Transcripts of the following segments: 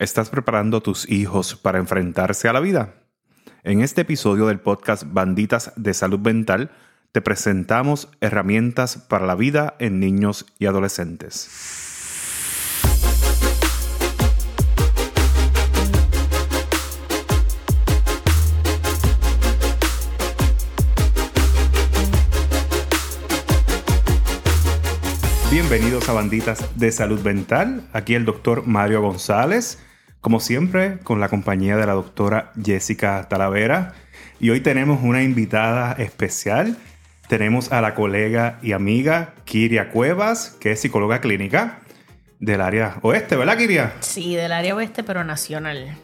¿Estás preparando tus hijos para enfrentarse a la vida? En este episodio del podcast Banditas de Salud Mental, te presentamos herramientas para la vida en niños y adolescentes. Bienvenidos a Banditas de Salud Mental. Aquí el doctor Mario González como siempre, con la compañía de la doctora Jessica Talavera. Y hoy tenemos una invitada especial. Tenemos a la colega y amiga Kiria Cuevas, que es psicóloga clínica del área oeste, ¿verdad, Kiria? Sí, del área oeste, pero nacional.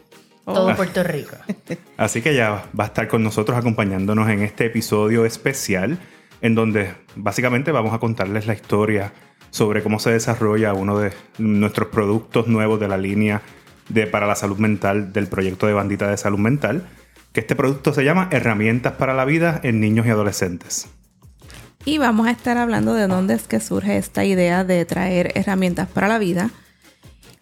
Todo oh. Puerto Rico. Así que ya va a estar con nosotros acompañándonos en este episodio especial, en donde básicamente vamos a contarles la historia sobre cómo se desarrolla uno de nuestros productos nuevos de la línea de, para la salud mental del proyecto de Bandita de Salud Mental, que este producto se llama Herramientas para la Vida en Niños y Adolescentes. Y vamos a estar hablando de dónde es que surge esta idea de traer herramientas para la vida.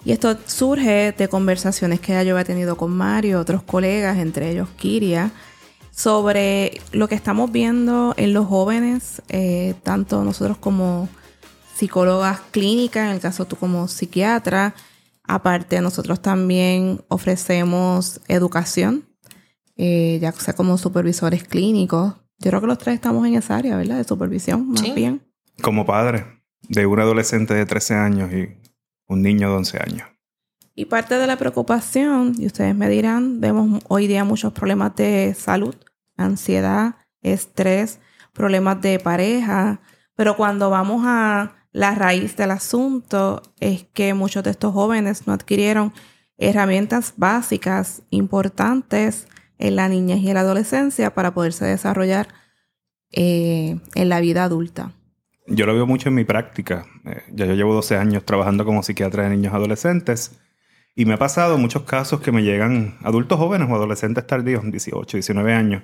Y esto surge de conversaciones que yo he tenido con Mario, otros colegas, entre ellos Kiria, sobre lo que estamos viendo en los jóvenes, eh, tanto nosotros como psicólogas clínicas, en el caso tú como psiquiatra, Aparte, nosotros también ofrecemos educación, eh, ya sea como supervisores clínicos. Yo creo que los tres estamos en esa área, ¿verdad? De supervisión, más bien. Como padre de un adolescente de 13 años y un niño de 11 años. Y parte de la preocupación, y ustedes me dirán, vemos hoy día muchos problemas de salud, ansiedad, estrés, problemas de pareja, pero cuando vamos a la raíz del asunto es que muchos de estos jóvenes no adquirieron herramientas básicas importantes en la niñez y la adolescencia para poderse desarrollar eh, en la vida adulta. Yo lo veo mucho en mi práctica. Eh, ya yo llevo 12 años trabajando como psiquiatra de niños y adolescentes y me ha pasado muchos casos que me llegan adultos jóvenes o adolescentes tardíos, 18, 19 años,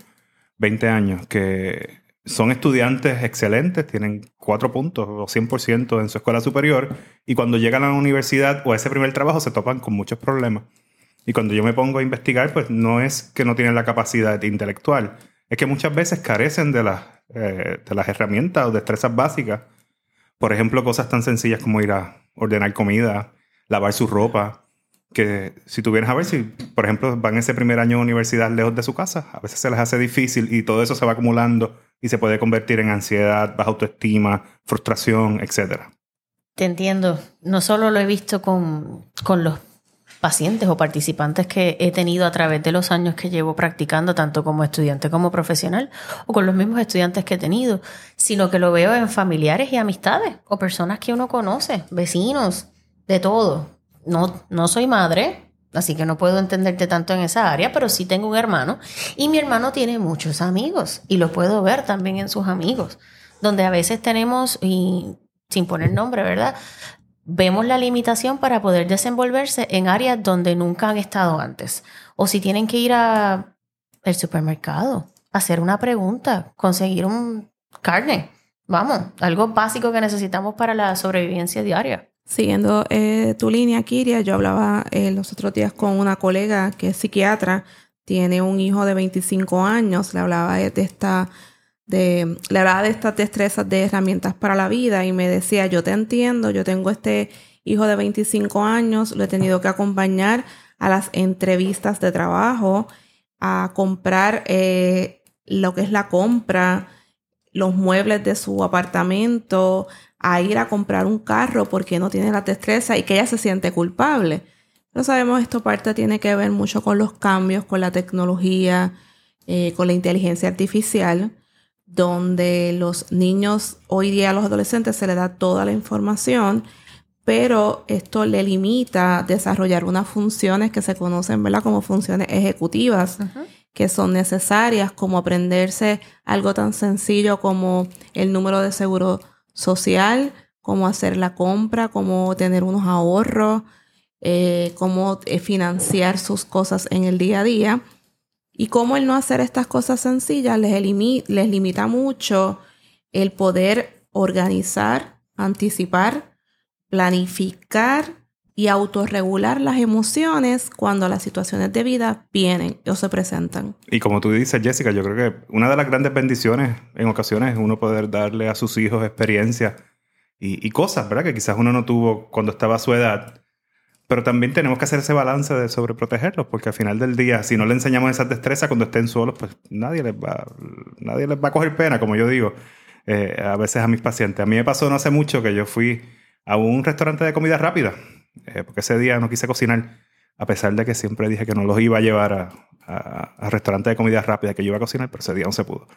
20 años, que son estudiantes excelentes, tienen cuatro puntos o 100% en su escuela superior y cuando llegan a la universidad o a ese primer trabajo se topan con muchos problemas. Y cuando yo me pongo a investigar, pues no es que no tienen la capacidad intelectual, es que muchas veces carecen de las, eh, de las herramientas o destrezas básicas. Por ejemplo, cosas tan sencillas como ir a ordenar comida, lavar su ropa, que si tú vienes a ver si, por ejemplo, van ese primer año de universidad lejos de su casa, a veces se les hace difícil y todo eso se va acumulando y se puede convertir en ansiedad, baja autoestima, frustración, etc. Te entiendo. No solo lo he visto con, con los pacientes o participantes que he tenido a través de los años que llevo practicando, tanto como estudiante como profesional, o con los mismos estudiantes que he tenido, sino que lo veo en familiares y amistades, o personas que uno conoce, vecinos, de todo no, no soy madre, así que no puedo entenderte tanto en esa área, pero sí tengo un hermano y mi hermano tiene muchos amigos y lo puedo ver también en sus amigos, donde a veces tenemos, y sin poner nombre, ¿verdad? Vemos la limitación para poder desenvolverse en áreas donde nunca han estado antes. O si tienen que ir al supermercado, hacer una pregunta, conseguir un carne. Vamos, algo básico que necesitamos para la sobrevivencia diaria. Siguiendo eh, tu línea, Kiria, yo hablaba eh, los otros días con una colega que es psiquiatra, tiene un hijo de 25 años, le hablaba de esta, de, le hablaba de estas destrezas de herramientas para la vida y me decía, yo te entiendo, yo tengo este hijo de 25 años, lo he tenido que acompañar a las entrevistas de trabajo, a comprar eh, lo que es la compra, los muebles de su apartamento, a ir a comprar un carro porque no tiene la destreza y que ella se siente culpable. No sabemos, esto parte tiene que ver mucho con los cambios, con la tecnología, eh, con la inteligencia artificial, donde los niños, hoy día a los adolescentes se les da toda la información, pero esto le limita desarrollar unas funciones que se conocen ¿verdad? como funciones ejecutivas, que son necesarias, como aprenderse algo tan sencillo como el número de seguro social, cómo hacer la compra, cómo tener unos ahorros, eh, cómo eh, financiar sus cosas en el día a día. Y cómo el no hacer estas cosas sencillas les, les limita mucho el poder organizar, anticipar, planificar y autorregular las emociones cuando las situaciones de vida vienen o se presentan. Y como tú dices, Jessica, yo creo que una de las grandes bendiciones en ocasiones es uno poder darle a sus hijos experiencias y, cosas, ¿verdad? Que quizás uno no tuvo cuando estaba a su edad. Pero también tenemos que hacer ese balance de sobreprotegerlos, porque al final del día, si no le enseñamos esas destrezas cuando estén solos, pues nadie les va, nadie les va a coger pena, como yo digo eh, a veces a mis pacientes. A mí me pasó no hace mucho que yo fui a un restaurante de comida rápida eh, porque ese día no quise cocinar, a pesar de que siempre dije que no los iba a llevar a, a, restaurantes de comida rápida, que yo iba a cocinar, pero ese día no se pudo.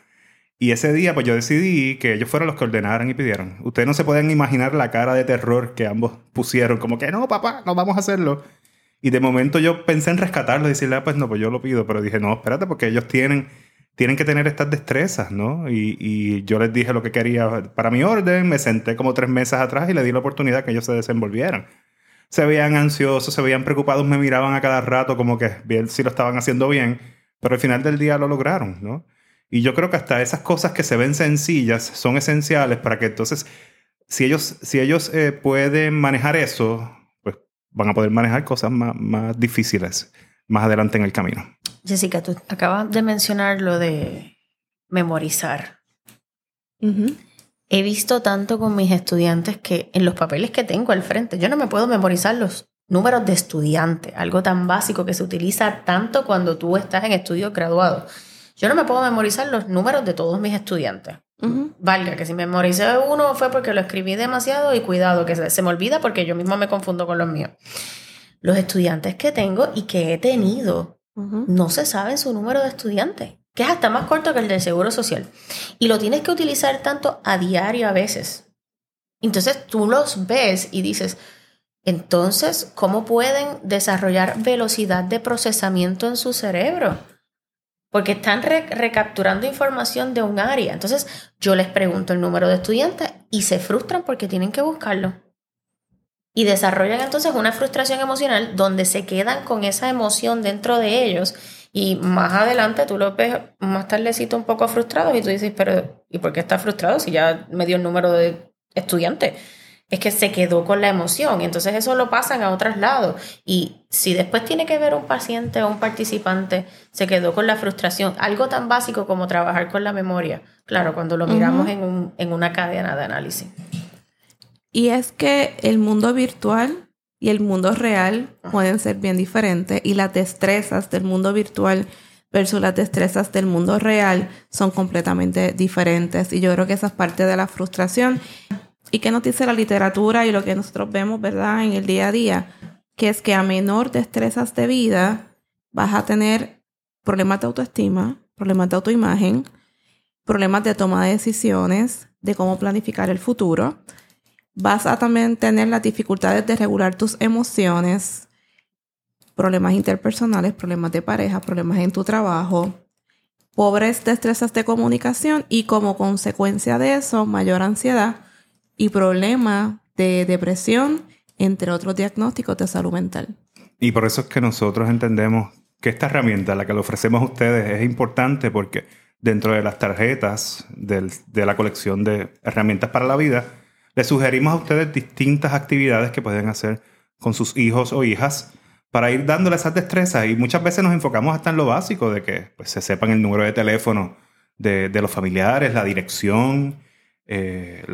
Y ese día, pues yo decidí que ellos fueran los que ordenaran y pidieran. Ustedes no se pueden imaginar la cara de terror que ambos pusieron, como que no, papá, no vamos a hacerlo. Y de momento yo pensé en rescatarlo y decirle, ah, pues no, pues yo lo pido, pero dije, no, espérate, porque ellos tienen, tienen que tener estas destrezas, ¿no? Y, y yo les dije lo que quería para mi orden, me senté como tres meses atrás y le di la oportunidad que ellos se desenvolvieran se veían ansiosos, se veían preocupados, me miraban a cada rato como que bien si lo estaban haciendo bien, pero al final del día lo lograron, ¿no? Y yo creo que hasta esas cosas que se ven sencillas son esenciales para que entonces, si ellos, si ellos eh, pueden manejar eso, pues van a poder manejar cosas más, más difíciles más adelante en el camino. Jessica, tú acabas de mencionar lo de memorizar he visto tanto con mis estudiantes que en los papeles que tengo al frente, yo no me puedo memorizar los números de estudiante, algo tan básico que se utiliza tanto cuando tú estás en estudios graduados. Yo no me puedo memorizar los números de todos mis estudiantes. Valga, que si memoricé uno fue porque lo escribí demasiado y cuidado, que se, me olvida porque yo mismo me confundo con los míos. Los estudiantes que tengo y que he tenido no se saben su número de estudiante que es hasta más corto que el del Seguro Social. Y lo tienes que utilizar tanto a diario a veces. Entonces tú los ves y dices, entonces, ¿cómo pueden desarrollar velocidad de procesamiento en su cerebro? Porque están recapturando información de un área. Entonces, yo les pregunto el número de estudiantes y se frustran porque tienen que buscarlo. Y desarrollan entonces una frustración emocional donde se quedan con esa emoción dentro de ellos y más adelante tú lo ves más tardecito un poco frustrado y tú dices, pero ¿y por qué está frustrado si ya me dio el número de estudiantes? Es que se quedó con la emoción y entonces eso lo pasan a otros lados. Y si después tiene que ver un paciente o un participante, se quedó con la frustración, algo tan básico como trabajar con la memoria, claro, cuando lo miramos en, un, en una cadena de análisis. Y es que el mundo virtual y el mundo real pueden ser bien diferentes y las destrezas del mundo virtual versus las destrezas del mundo real son completamente diferentes. Y yo creo que esa es parte de la frustración. Y que nos dice la literatura y lo que nosotros vemos, ¿verdad? En el día a día, que es que a menor destrezas de vida vas a tener problemas de autoestima, problemas de autoimagen, problemas de toma de decisiones, de cómo planificar el futuro, Vas a también tener las dificultades de regular tus emociones, problemas interpersonales, problemas de pareja, problemas en tu trabajo, pobres destrezas de comunicación y como consecuencia de eso, mayor ansiedad y problemas de depresión, entre otros diagnósticos de salud mental. Y por eso es que nosotros entendemos que esta herramienta, la que le ofrecemos a ustedes, es importante porque dentro de las tarjetas de la colección de herramientas para la vida, les sugerimos a ustedes distintas actividades que pueden hacer con sus hijos o hijas para ir dándole esas destrezas. Y muchas veces nos enfocamos hasta en lo básico, de que pues, se sepan el número de teléfono de, los familiares, la dirección, eh,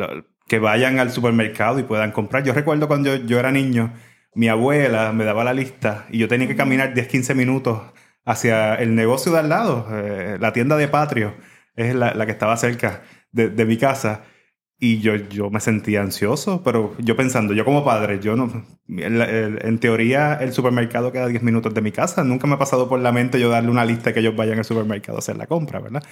que vayan al supermercado y puedan comprar. Yo recuerdo cuando yo, era niño, mi abuela me daba la lista y yo tenía que caminar 10, 15 minutos hacia el negocio de al lado, eh, la tienda de Patrio, es la, que estaba cerca de, de mi casa. Y yo, yo me sentía ansioso, pero yo pensando, yo como padre, yo no. en teoría, el supermercado queda 10 minutos de mi casa. Nunca me ha pasado por la mente yo darle una lista que ellos vayan al supermercado a hacer la compra, ¿verdad?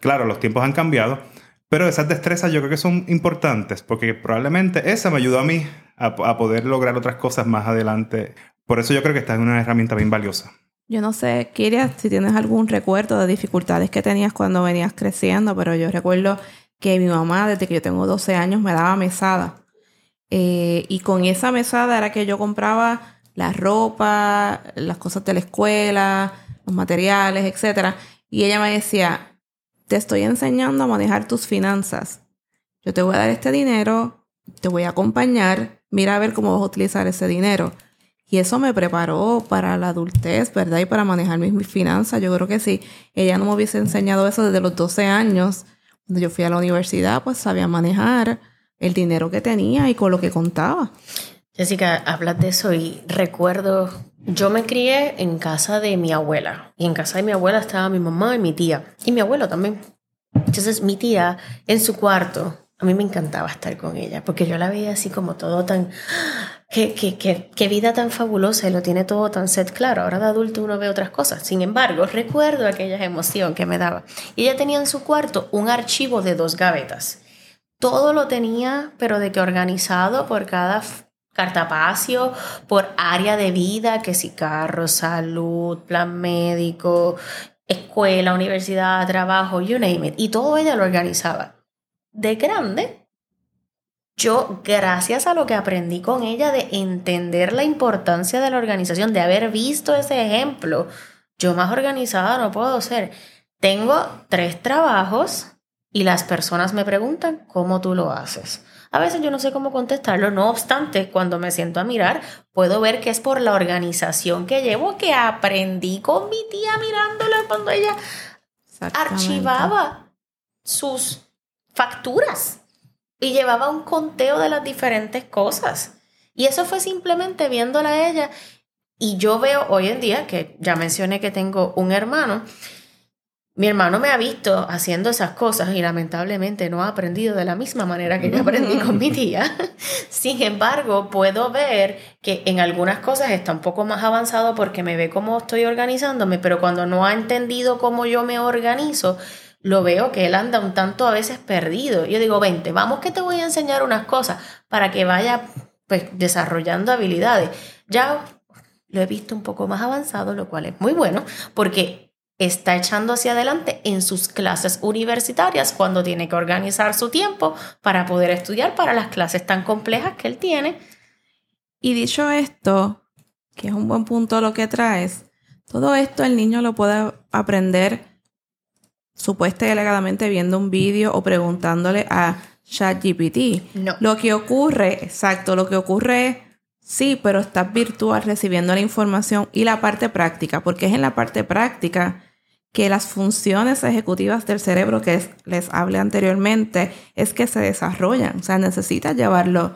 Claro, los tiempos han cambiado, pero esas destrezas yo creo que son importantes porque probablemente esa me ayudó a mí a, a poder lograr otras cosas más adelante. Por eso yo creo que esta es una herramienta bien valiosa. Yo no sé, Kiria, si tienes algún recuerdo de dificultades que tenías cuando venías creciendo, pero yo recuerdo que mi mamá, desde que yo tengo 12 años, me daba mesada. Eh, y con esa mesada era que yo compraba la ropa, las cosas de la escuela, los materiales, etc. Y ella me decía, te estoy enseñando a manejar tus finanzas. Yo te voy a dar este dinero, te voy a acompañar, mira a ver cómo vas a utilizar ese dinero. Y eso me preparó para la adultez, ¿verdad? Y para manejar mis, mis finanzas. Yo creo que si ella no me hubiese enseñado eso desde los 12 años, yo fui a la universidad, pues sabía manejar el dinero que tenía y con lo que contaba. Jessica, hablas de eso y recuerdo, yo me crié en casa de mi abuela y en casa de mi abuela estaba mi mamá y mi tía y mi abuelo también. Entonces mi tía en su cuarto, a mí me encantaba estar con ella porque yo la veía así como todo tan, qué, qué, qué, vida tan fabulosa y lo tiene todo tan set claro. Ahora de adulto uno ve otras cosas. Sin embargo, recuerdo aquella emoción que me daba. Y ella tenía en su cuarto un archivo de dos gavetas. Todo lo tenía, pero de que organizado por cada cartapacio por área de vida, que si carro, salud, plan médico, escuela, universidad, trabajo, you name it. Y todo ella lo organizaba. De grande, yo, gracias a lo que aprendí con ella de entender la importancia de la organización, de haber visto ese ejemplo, yo más organizada no puedo ser. Tengo tres trabajos y las personas me preguntan cómo tú lo haces. A veces yo no sé cómo contestarlo, no obstante, cuando me siento a mirar, puedo ver que es por la organización que llevo, que aprendí con mi tía mirándola cuando ella archivaba sus facturas y llevaba un conteo de las diferentes cosas. Y eso fue simplemente viéndola a ella. Y yo veo hoy en día, que ya mencioné que tengo un hermano, mi hermano me ha visto haciendo esas cosas y lamentablemente no ha aprendido de la misma manera que yo aprendí con mi tía. Sin embargo, puedo ver que en algunas cosas está un poco más avanzado porque me ve cómo estoy organizándome, pero cuando no ha entendido cómo yo me organizo, lo veo que él anda un tanto a veces perdido. Yo digo, vente, vamos que te voy a enseñar unas cosas para que vaya pues, desarrollando habilidades. Ya lo he visto un poco más avanzado, lo cual es muy bueno porque está echando hacia adelante en sus clases universitarias cuando tiene que organizar su tiempo para poder estudiar para las clases tan complejas que él tiene. Y dicho esto, que es un buen punto lo que traes, todo esto el niño lo puede aprender supuestamente delegadamente viendo un vídeo o preguntándole a ChatGPT. No. Lo que ocurre, exacto, lo que ocurre Sí, pero estás virtual recibiendo la información y la parte práctica, porque es en la parte práctica que las funciones ejecutivas del cerebro que les hablé anteriormente es que se desarrollan. O sea, necesitas llevarlo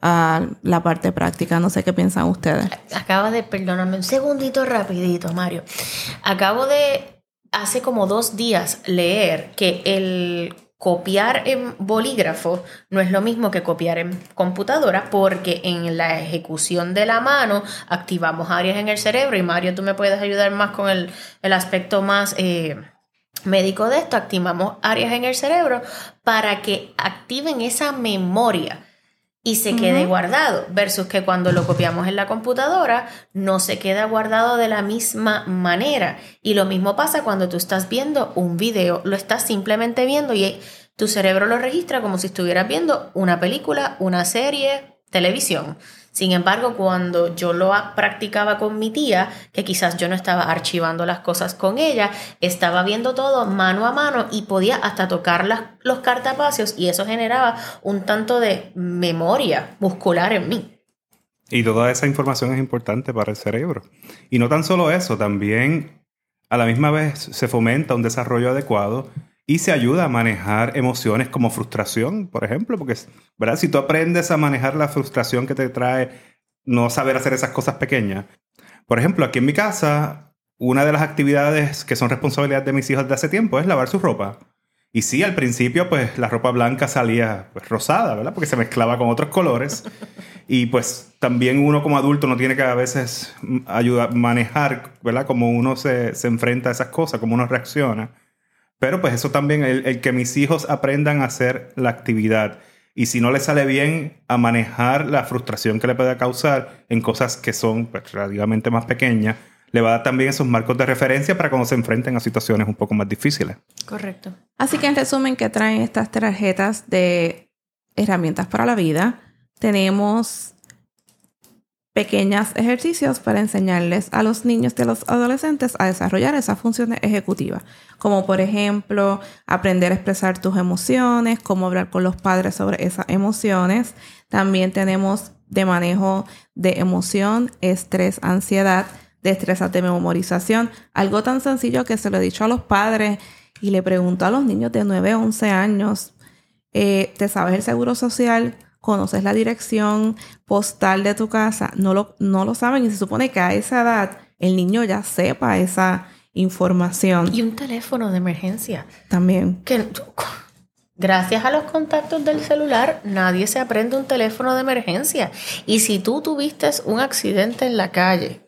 a la parte práctica. No sé qué piensan ustedes. Acaba de, perdóname un segundito rapidito, Mario. Acabo de, hace como dos días, leer que el copiar en bolígrafo no es lo mismo que copiar en computadora porque en la ejecución de la mano activamos áreas en el cerebro. Y Mario tú me puedes ayudar más con el, aspecto más eh, médico de esto, activamos áreas en el cerebro para que activen esa memoria y se quede guardado, versus que cuando lo copiamos en la computadora no se queda guardado de la misma manera. Y lo mismo pasa cuando tú estás viendo un video, lo estás simplemente viendo y tu cerebro lo registra como si estuvieras viendo una película, una serie, televisión. Sin embargo, cuando yo lo practicaba con mi tía, que quizás yo no estaba archivando las cosas con ella, estaba viendo todo mano a mano y podía hasta tocar los cartapacios y eso generaba un tanto de memoria muscular en mí. Y toda esa información es importante para el cerebro. Y no tan solo eso, también a la misma vez se fomenta un desarrollo adecuado y se ayuda a manejar emociones como frustración, por ejemplo, porque ¿verdad? si tú aprendes a manejar la frustración que te trae no saber hacer esas cosas pequeñas. Por ejemplo, aquí en mi casa, una de las actividades que son responsabilidad de mis hijos de hace tiempo es lavar su ropa. Y sí, al principio, pues la ropa blanca salía pues, rosada, ¿verdad? Porque se mezclaba con otros colores. Y pues también uno como adulto no tiene que a veces ayudar, manejar, ¿verdad? Cómo uno se, se enfrenta a esas cosas, cómo uno reacciona. Pero pues eso también, el, que mis hijos aprendan a hacer la actividad y si no les sale bien, a manejar la frustración que le pueda causar en cosas que son pues, relativamente más pequeñas, le va a dar también esos marcos de referencia para cuando se enfrenten a situaciones un poco más difíciles. Correcto. Así que en resumen, ¿qué traen estas tarjetas de herramientas para la vida? Tenemos pequeños ejercicios para enseñarles a los niños y a los adolescentes a desarrollar esas funciones ejecutivas, como por ejemplo aprender a expresar tus emociones, cómo hablar con los padres sobre esas emociones. También tenemos de manejo de emoción, estrés, ansiedad, destrezas de memorización. Algo tan sencillo que se lo he dicho a los padres y le pregunto a los niños de 9 a 11 años, eh, ¿te sabes el seguro social? ¿Conoces la dirección postal de tu casa? No lo, no lo saben y se supone que a esa edad el niño ya sepa esa información. Y un teléfono de emergencia. También. Que gracias a los contactos del celular, nadie se aprende un teléfono de emergencia. Y si tú tuviste un accidente en la calle,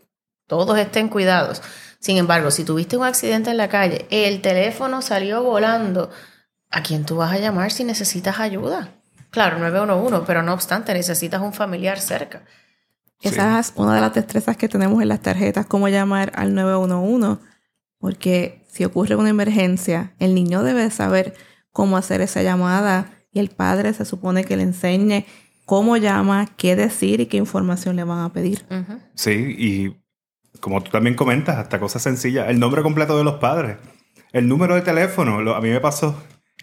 todos estén cuidados. Sin embargo, si tuviste un accidente en la calle, el teléfono salió volando, ¿a quién tú vas a llamar si necesitas ayuda? Claro, 911, pero no obstante, necesitas un familiar cerca. Esa es una de las destrezas que tenemos en las tarjetas, cómo llamar al 911, porque si ocurre una emergencia, el niño debe saber cómo hacer esa llamada y el padre se supone que le enseñe cómo llama, qué decir y qué información le van a pedir. Sí, y como tú también comentas, hasta cosas sencillas, el nombre completo de los padres, el número de teléfono, a mí me pasó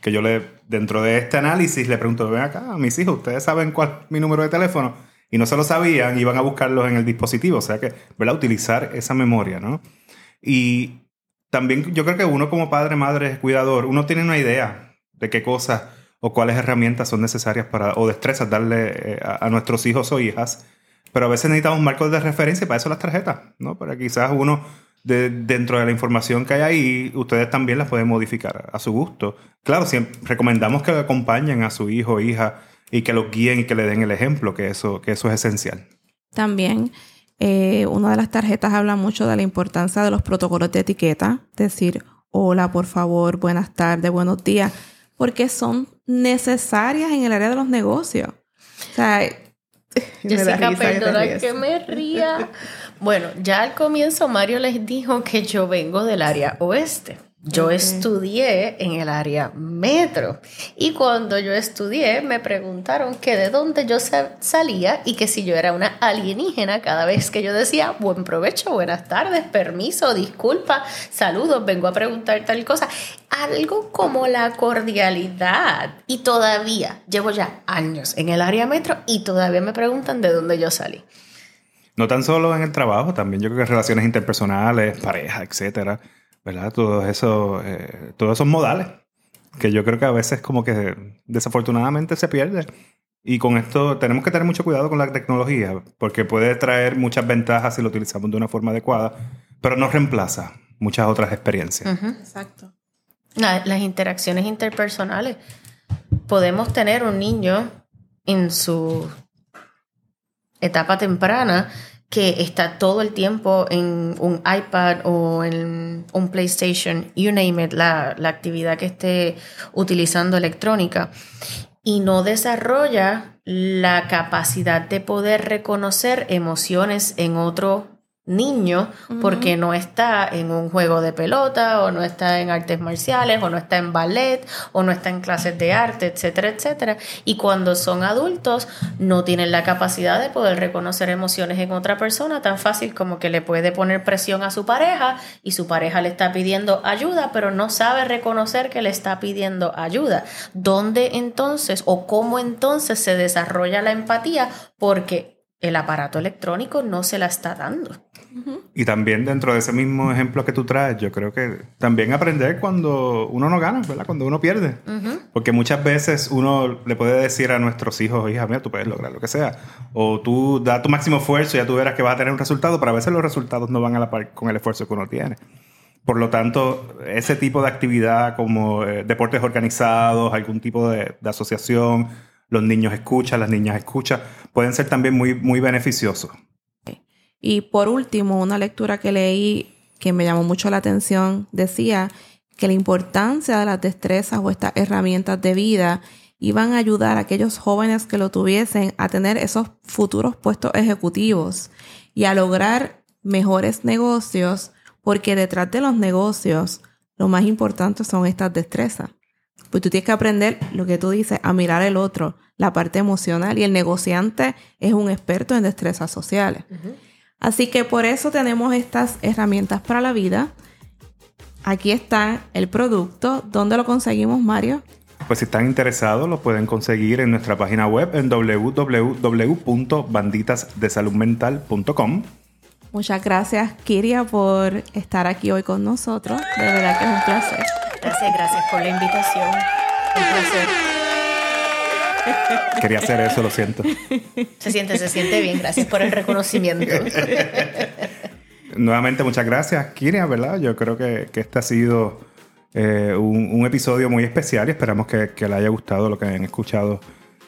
que yo le, dentro de este análisis le pregunto, ven acá, a mis hijos, ¿ustedes saben cuál es mi número de teléfono? Y no se lo sabían, iban a buscarlos en el dispositivo, o sea que, ¿verdad? Utilizar esa memoria, ¿no? Y también yo creo que uno como padre, madre, cuidador, uno tiene una idea de qué cosas o cuáles herramientas son necesarias para, o destrezas darle eh, a, nuestros hijos o hijas, pero a veces necesitamos marcos de referencia y para eso las tarjetas, ¿no? Para quizás uno, de, dentro de la información que hay ahí, ustedes también las pueden modificar a su gusto. Claro, siempre recomendamos que acompañen a su hijo o hija y que los guíen y que le den el ejemplo, que eso, que eso es esencial. También eh, una de las tarjetas habla mucho de la importancia de los protocolos de etiqueta, decir hola, por favor, buenas tardes, buenos días, porque son necesarias en el área de los negocios. O sea, Jessica, perdona que me ría. Bueno, ya al comienzo Mario les dijo que yo vengo del área oeste. Yo estudié en el área metro y cuando yo estudié me preguntaron que de dónde yo salía y que si yo era una alienígena cada vez que yo decía buen provecho, buenas tardes, permiso, disculpa, saludos, vengo a preguntar tal cosa. Algo como la cordialidad. Y todavía llevo ya años en el área metro y todavía me preguntan de dónde yo salí. No tan solo en el trabajo, también yo creo que relaciones interpersonales, pareja, etcétera Todos esos, eh, todos esos modales que yo creo que a veces como que desafortunadamente se pierde. Y con esto tenemos que tener mucho cuidado con la tecnología, porque puede traer muchas ventajas si lo utilizamos de una forma adecuada, pero no reemplaza muchas otras experiencias. Exacto. las interacciones interpersonales. Podemos tener un niño en su etapa temprana que está todo el tiempo en un iPad o en un PlayStation, you name it, la, la actividad que esté utilizando electrónica, y no desarrolla la capacidad de poder reconocer emociones en otro niño porque no está en un juego de pelota o no está en artes marciales o no está en ballet o no está en clases de arte, etcétera, etcétera. Y cuando son adultos no tienen la capacidad de poder reconocer emociones en otra persona tan fácil como que le puede poner presión a su pareja y su pareja le está pidiendo ayuda pero no sabe reconocer que le está pidiendo ayuda. ¿Dónde entonces o cómo entonces se desarrolla la empatía? Porque el aparato electrónico no se la está dando. Y también dentro de ese mismo ejemplo que tú traes, yo creo que también aprender cuando uno no gana, ¿verdad? Cuando uno pierde. Porque muchas veces uno le puede decir a nuestros hijos, hija, mira, tú puedes lograr lo que sea. O tú da tu máximo esfuerzo y ya tú verás que vas a tener un resultado, pero a veces los resultados no van a la par con el esfuerzo que uno tiene. Por lo tanto, ese tipo de actividad como eh, deportes organizados, algún tipo de, de asociación, los niños escuchan, las niñas escuchan, pueden ser también muy, muy beneficiosos. Y por último, una lectura que leí que me llamó mucho la atención decía que la importancia de las destrezas o estas herramientas de vida iban a ayudar a aquellos jóvenes que lo tuviesen a tener esos futuros puestos ejecutivos y a lograr mejores negocios, porque detrás de los negocios lo más importante son estas destrezas. Pues tú tienes que aprender lo que tú dices, a mirar el otro, la parte emocional, y el negociante es un experto en destrezas sociales. Así que por eso tenemos estas herramientas para la vida. Aquí está el producto. ¿Dónde lo conseguimos, Mario? pues si están interesados lo pueden conseguir en nuestra página web en www.banditasdesaludmental.com. Muchas gracias, Kiria, por estar aquí hoy con nosotros. De verdad que es un placer. Gracias, gracias por la invitación. Un placer. Quería hacer eso, lo siento. Se siente, se siente bien. Gracias por el reconocimiento. Nuevamente, muchas gracias, Kiria, ¿verdad? Yo creo que, que este ha sido eh, un, episodio muy especial y esperamos que, que les haya gustado lo que hayan escuchado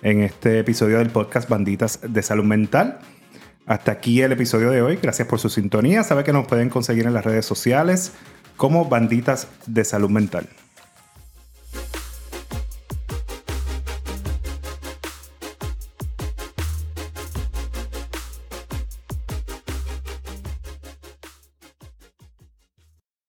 en este episodio del podcast Banditas de Salud Mental. Hasta aquí el episodio de hoy. Gracias por su sintonía. Sabe que nos pueden conseguir en las redes sociales como Banditas de Salud Mental.